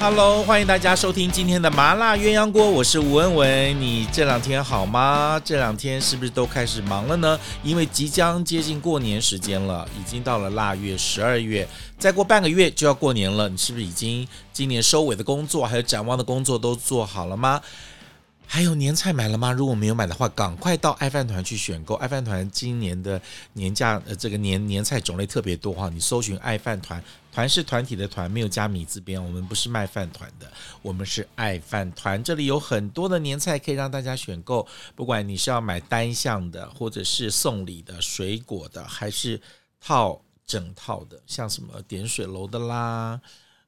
Hello，欢迎大家收听今天的麻辣鸳鸯锅，我是吴文文。你这两天好吗？这两天是不是都开始忙了呢？因为即将接近过年时间了，已经到了腊月十二月，再过半个月就要过年了。你是不是已经今年收尾的工作还有展望的工作都做好了吗？还有年菜买了吗？如果没有买的话，赶快到爱饭团去选购。爱饭团今年的年假，呃，这个年年菜种类特别多哈。你搜寻爱饭团，团是团体的团，没有加米字边。我们不是卖饭团的，我们是爱饭团。这里有很多的年菜可以让大家选购，不管你是要买单项的，或者是送礼的、水果的，还是套整套的，像什么点水楼的啦。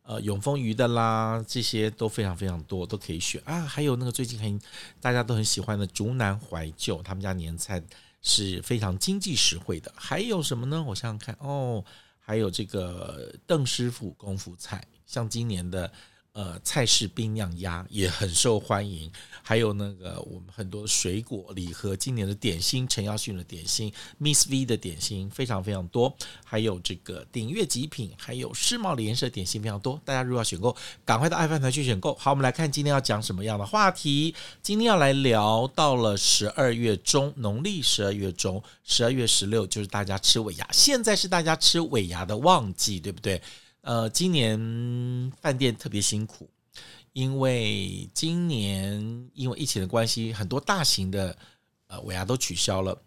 呃，永丰鱼的啦，这些都非常非常多，都可以选啊。还有那个最近很大家都很喜欢的竹南怀旧，他们家年菜是非常经济实惠的。还有什么呢？我想想看哦，还有这个邓师傅功夫菜，像今年的。呃，菜式冰酿鸭也很受欢迎，还有那个我们很多水果礼盒，今年的点心陈耀迅的点心，Miss V 的点心非常非常多，还有这个鼎悦极品，还有世贸联社点心非常多，大家如果要选购，赶快到爱饭团去选购。好，我们来看今天要讲什么样的话题。今天要来聊到了十二月中，农历十二月中，十二月十六就是大家吃尾牙，现在是大家吃尾牙的旺季，对不对？呃，今年饭店特别辛苦，因为今年因为疫情的关系，很多大型的呃尾牙都取消了。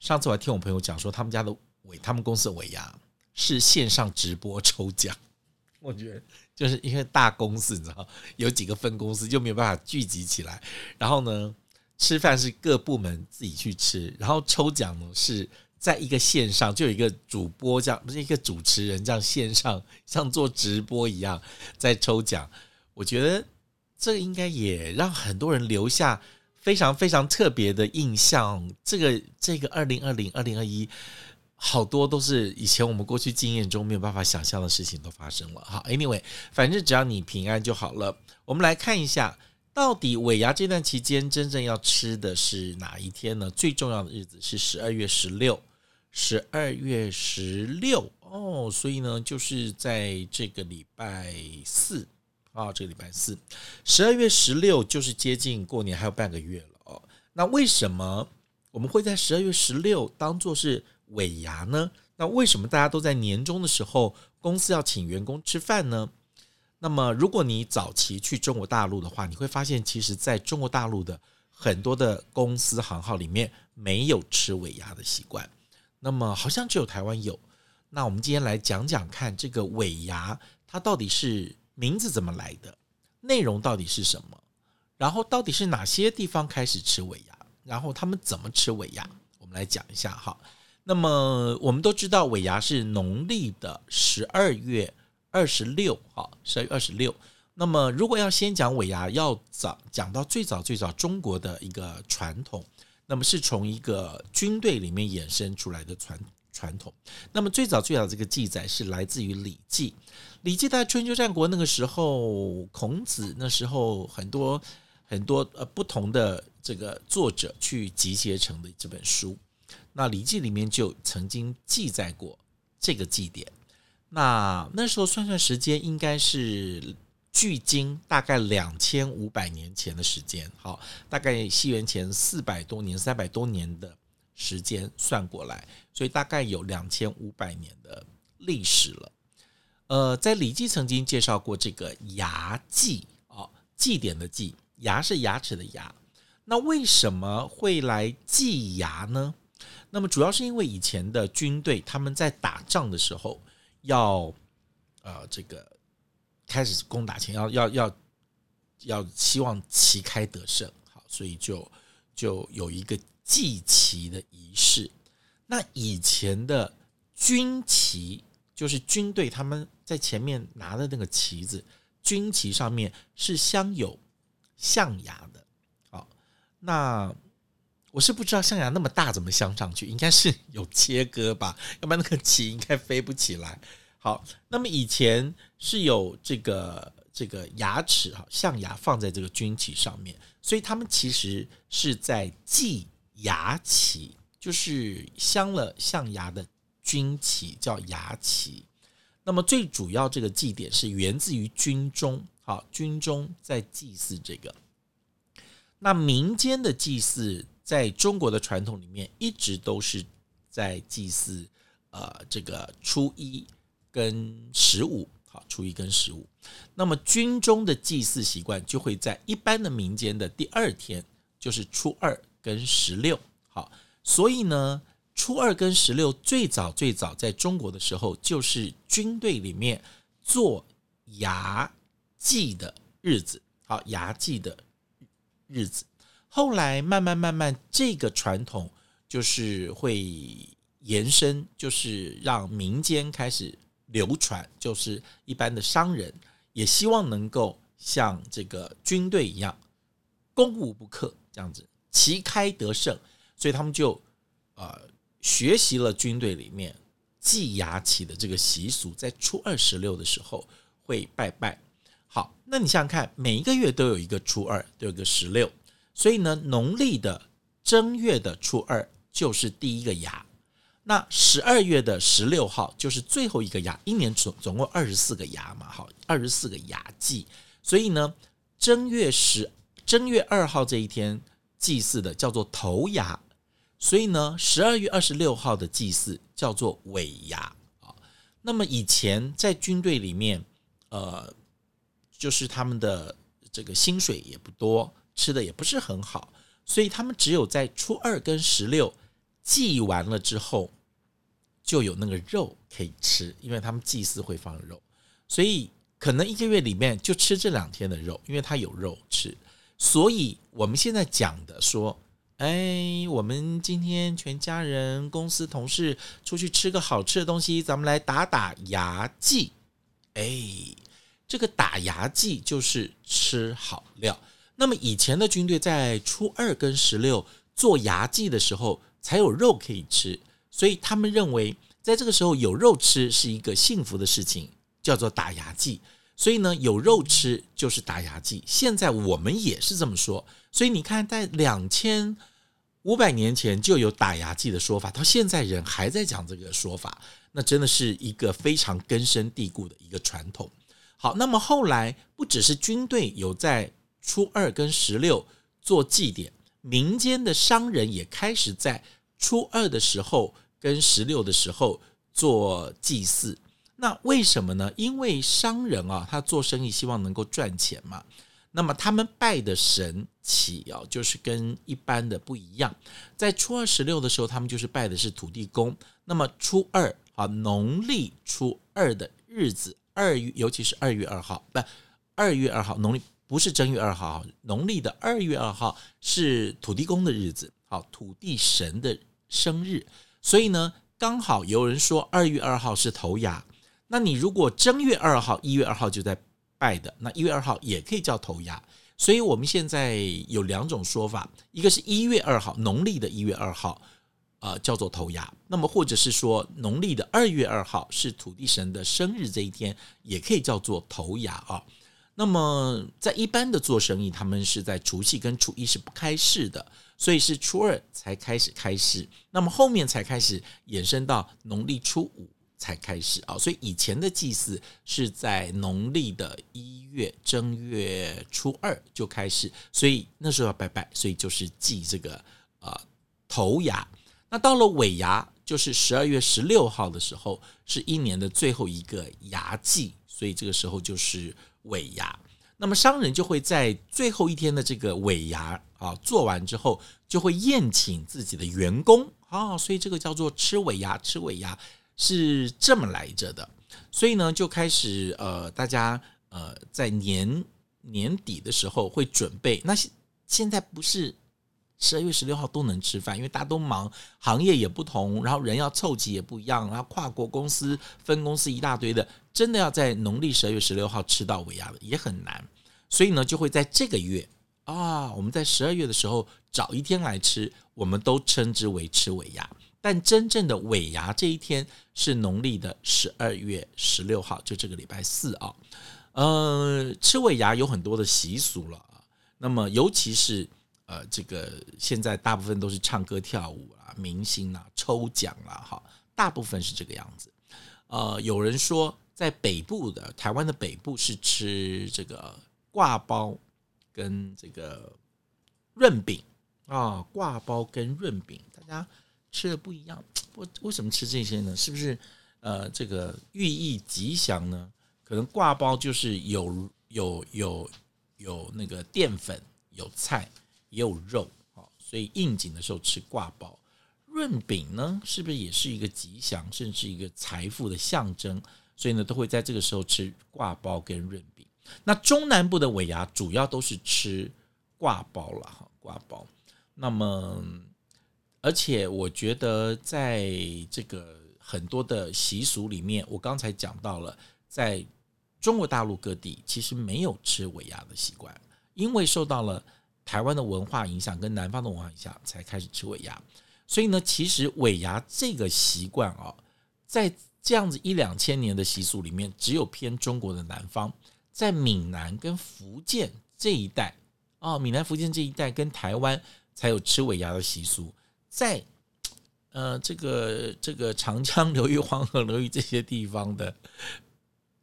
上次我还听我朋友讲说，他们家的尾，他们公司的尾牙是线上直播抽奖。我觉得就是因为大公司，你知道，有几个分公司就没有办法聚集起来，然后呢，吃饭是各部门自己去吃，然后抽奖呢是。在一个线上，就有一个主播这样，不是一个主持人这样线上像做直播一样在抽奖。我觉得这应该也让很多人留下非常非常特别的印象。这个这个二零二零、二零二一，好多都是以前我们过去经验中没有办法想象的事情都发生了。好，Anyway，反正只要你平安就好了。我们来看一下，到底尾牙这段期间真正要吃的是哪一天呢？最重要的日子是十二月十六。十二月十六哦，所以呢，就是在这个礼拜四啊，这个礼拜四，十二月十六就是接近过年还有半个月了哦。那为什么我们会在十二月十六当做是尾牙呢？那为什么大家都在年终的时候公司要请员工吃饭呢？那么如果你早期去中国大陆的话，你会发现，其实在中国大陆的很多的公司行号里面没有吃尾牙的习惯。那么好像只有台湾有，那我们今天来讲讲看，这个尾牙它到底是名字怎么来的，内容到底是什么，然后到底是哪些地方开始吃尾牙，然后他们怎么吃尾牙，我们来讲一下哈。那么我们都知道尾牙是农历的十二月二十六号，十二月二十六。那么如果要先讲尾牙，要早讲到最早最早中国的一个传统。那么是从一个军队里面衍生出来的传传统。那么最早最早这个记载是来自于《礼记》。《礼记》在春秋战国那个时候，孔子那时候很多很多呃不同的这个作者去集结成的这本书。那《礼记》里面就曾经记载过这个祭典。那那时候算算时间，应该是。距今大概两千五百年前的时间，好，大概西元前四百多年、三百多年的时间算过来，所以大概有两千五百年的历史了。呃，在《礼记》曾经介绍过这个牙祭，哦，祭典的祭，牙是牙齿的牙。那为什么会来祭牙呢？那么主要是因为以前的军队他们在打仗的时候要，呃，这个。开始攻打前要要要要希望旗开得胜，好，所以就就有一个祭旗的仪式。那以前的军旗就是军队他们在前面拿的那个旗子，军旗上面是镶有象牙的。好，那我是不知道象牙那么大怎么镶上去，应该是有切割吧，要不然那个旗应该飞不起来。好，那么以前是有这个这个牙齿哈象牙放在这个军旗上面，所以他们其实是在祭牙旗，就是镶了象牙的军旗叫牙旗。那么最主要这个祭典是源自于军中，好，军中在祭祀这个。那民间的祭祀在中国的传统里面一直都是在祭祀，呃，这个初一跟十五，好，初一跟十五。那么军中的祭祀习惯就会在一般的民间的第二天，就是初二跟十六，好，所以呢。初二跟十六最早最早在中国的时候，就是军队里面做牙祭的日子，好，牙祭的日子。后来慢慢慢慢，这个传统就是会延伸，就是让民间开始流传，就是一般的商人也希望能够像这个军队一样，攻无不克这样子，旗开得胜，所以他们就呃。学习了军队里面祭牙旗的这个习俗，在初二十六的时候会拜拜。好，那你想想看，每一个月都有一个初二，都有个十六，所以呢，农历的正月的初二就是第一个牙，那十二月的十六号就是最后一个牙。一年总总共二十四个牙嘛，好，二十四个牙祭。所以呢，正月十正月二号这一天祭祀的叫做头牙。所以呢，十二月二十六号的祭祀叫做尾牙啊。那么以前在军队里面，呃，就是他们的这个薪水也不多，吃的也不是很好，所以他们只有在初二跟十六祭完了之后，就有那个肉可以吃，因为他们祭祀会放肉，所以可能一个月里面就吃这两天的肉，因为他有肉吃。所以我们现在讲的说。哎，我们今天全家人、公司同事出去吃个好吃的东西，咱们来打打牙祭。哎，这个打牙祭就是吃好料。那么以前的军队在初二跟十六做牙祭的时候，才有肉可以吃，所以他们认为在这个时候有肉吃是一个幸福的事情，叫做打牙祭。所以呢，有肉吃就是打牙祭。现在我们也是这么说。所以你看，在两千五百年前就有打牙祭的说法，到现在人还在讲这个说法，那真的是一个非常根深蒂固的一个传统。好，那么后来不只是军队有在初二跟十六做祭典，民间的商人也开始在初二的时候跟十六的时候做祭祀。那为什么呢？因为商人啊，他做生意希望能够赚钱嘛。那么他们拜的神祇啊，就是跟一般的不一样。在初二十六的时候，他们就是拜的是土地公。那么初二啊，农历初二的日子，二月尤其是二月二号，不，二月二号，农历不是正月二号，农历的二月二号是土地公的日子，好，土地神的生日。所以呢，刚好有人说二月二号是头牙。那你如果正月二号、一月二号就在拜的，那一月二号也可以叫头牙。所以我们现在有两种说法，一个是一月二号，农历的一月二号，呃，叫做头牙。那么或者是说农历的二月二号是土地神的生日这一天，也可以叫做头牙啊。那么在一般的做生意，他们是在除夕跟初一是不开市的，所以是初二才开始开市，那么后面才开始衍生到农历初五。才开始啊，所以以前的祭祀是在农历的一月正月初二就开始，所以那时候要拜拜，所以就是祭这个呃头牙。那到了尾牙，就是十二月十六号的时候，是一年的最后一个牙祭，所以这个时候就是尾牙。那么商人就会在最后一天的这个尾牙啊做完之后，就会宴请自己的员工啊，所以这个叫做吃尾牙，吃尾牙。是这么来着的，所以呢，就开始呃，大家呃，在年年底的时候会准备。那现在不是十二月十六号都能吃饭，因为大家都忙，行业也不同，然后人要凑齐也不一样，然后跨国公司分公司一大堆的，真的要在农历十二月十六号吃到尾牙的也很难。所以呢，就会在这个月啊，我们在十二月的时候找一天来吃，我们都称之为吃尾牙。但真正的尾牙这一天是农历的十二月十六号，就这个礼拜四啊。呃，吃尾牙有很多的习俗了啊。那么，尤其是呃，这个现在大部分都是唱歌跳舞啊，明星啊，抽奖啊，哈，大部分是这个样子。呃，有人说，在北部的台湾的北部是吃这个挂包跟这个润饼啊，挂包跟润饼，大家吃的不一样。为为什么吃这些呢？是不是呃，这个寓意吉祥呢？可能挂包就是有有有有那个淀粉，有菜也有肉啊，所以应景的时候吃挂包。润饼呢，是不是也是一个吉祥，甚至一个财富的象征？所以呢，都会在这个时候吃挂包跟润饼。那中南部的尾牙主要都是吃挂包了哈，挂包。那么，而且我觉得在这个很多的习俗里面，我刚才讲到了，在中国大陆各地其实没有吃尾牙的习惯，因为受到了台湾的文化影响跟南方的文化影响，才开始吃尾牙。所以呢，其实尾牙这个习惯啊，在这样子一两千年的习俗里面，只有偏中国的南方，在闽南跟福建这一带啊，闽南福建这一带跟台湾才有吃尾牙的习俗，在呃这个这个长江流域、黄河流域这些地方的。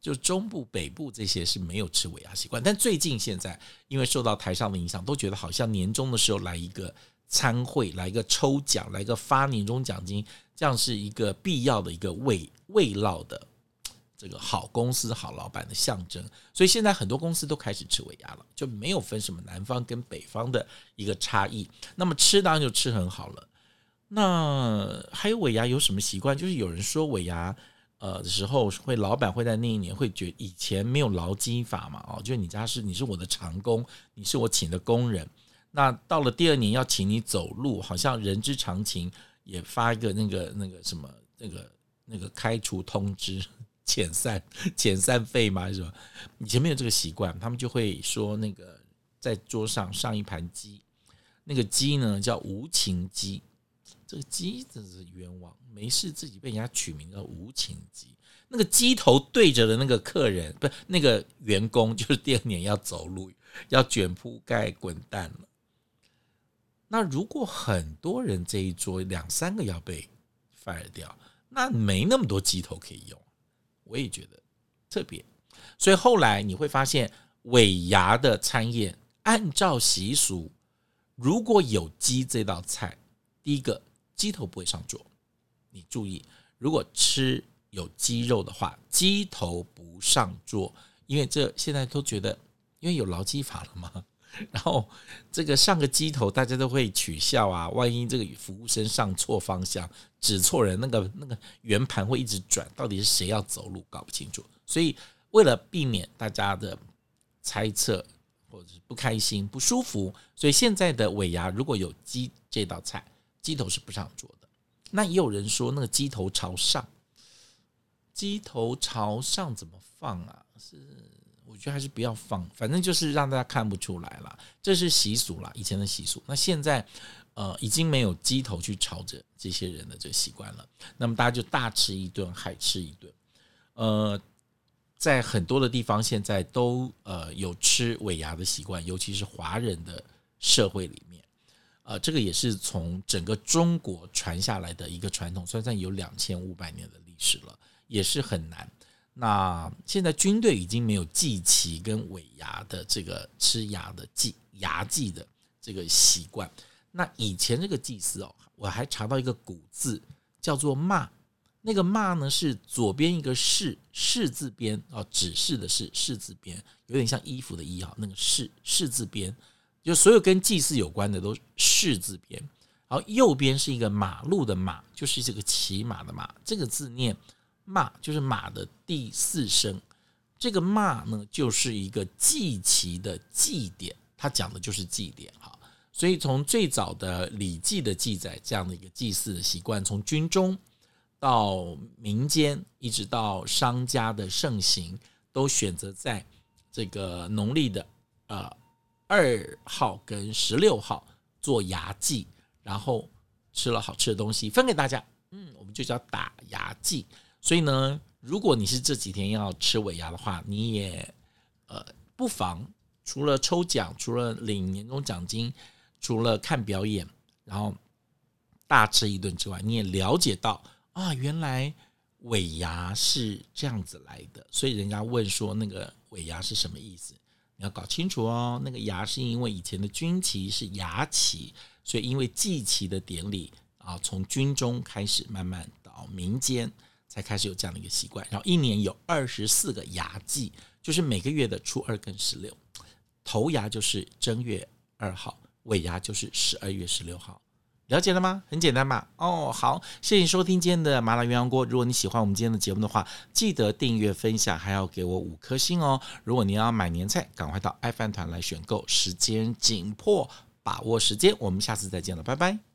就中部、北部这些是没有吃尾牙习惯，但最近现在因为受到台商的影响，都觉得好像年终的时候来一个参会，来个抽奖，来个发年终奖金，这样是一个必要的一个慰慰劳的这个好公司、好老板的象征。所以现在很多公司都开始吃尾牙了，就没有分什么南方跟北方的一个差异。那么吃当然就吃很好了。那还有尾牙有什么习惯？就是有人说尾牙。呃的时候会，老板会在那一年会觉以前没有劳基法嘛，哦，就是你家是你是我的长工，你是我请的工人，那到了第二年要请你走路，好像人之常情，也发一个那个那个什么那个那个开除通知遣散 遣散费嘛，是吧？以前没有这个习惯，他们就会说那个在桌上上一盘鸡，那个鸡呢叫无情鸡。这个鸡真是冤枉，没事自己被人家取名叫无情鸡。那个鸡头对着的那个客人，不是那个员工，就是第二年要走路，要卷铺盖滚蛋了。那如果很多人这一桌两三个要被 fire 掉，那没那么多鸡头可以用。我也觉得特别，所以后来你会发现尾牙的餐宴，按照习俗，如果有鸡这道菜，第一个。鸡头不会上桌，你注意，如果吃有鸡肉的话，鸡头不上桌，因为这现在都觉得，因为有劳基法了嘛。然后这个上个鸡头，大家都会取笑啊，万一这个服务生上错方向，指错人，那个那个圆盘会一直转，到底是谁要走路，搞不清楚。所以为了避免大家的猜测或者是不开心、不舒服，所以现在的尾牙如果有鸡这道菜。鸡头是不上桌的，那也有人说那个鸡头朝上，鸡头朝上怎么放啊？是我觉得还是不要放，反正就是让大家看不出来了，这是习俗啦，以前的习俗。那现在呃已经没有鸡头去朝着这些人的这个习惯了，那么大家就大吃一顿，海吃一顿。呃，在很多的地方现在都呃有吃尾牙的习惯，尤其是华人的社会里面。呃，这个也是从整个中国传下来的一个传统，算算有两千五百年的历史了，也是很难。那现在军队已经没有祭旗跟尾牙的这个吃牙的祭牙祭的这个习惯。那以前这个祭祀哦，我还查到一个古字叫做“骂”，那个“骂”呢是左边一个“士”，“士”字边啊，指示的是“士”字边，有点像衣服的“衣”哈，那个“士”，“士”字边。就所有跟祭祀有关的都士字边，然后右边是一个马路的马，就是这个骑马的马，这个字念骂，就是马的第四声。这个骂呢，就是一个祭旗的祭典，它讲的就是祭典哈。所以从最早的《礼记》的记载，这样的一个祭祀的习惯，从军中到民间，一直到商家的盛行，都选择在这个农历的呃。二号跟十六号做牙祭，然后吃了好吃的东西分给大家，嗯，我们就叫打牙祭。所以呢，如果你是这几天要吃尾牙的话，你也呃，不妨除了抽奖，除了领年终奖金，除了看表演，然后大吃一顿之外，你也了解到啊，原来尾牙是这样子来的。所以人家问说那个尾牙是什么意思？你要搞清楚哦。那个牙是因为以前的军旗是牙旗，所以因为祭旗的典礼啊，从军中开始慢慢到民间。才开始有这样的一个习惯，然后一年有二十四个牙祭，就是每个月的初二跟十六，头牙就是正月二号，尾牙就是十二月十六号，了解了吗？很简单吧？哦，好，谢谢收听今天的麻辣鸳鸯锅。如果你喜欢我们今天的节目的话，记得订阅、分享，还要给我五颗星哦。如果你要买年菜，赶快到爱饭团来选购，时间紧迫，把握时间。我们下次再见了，拜拜。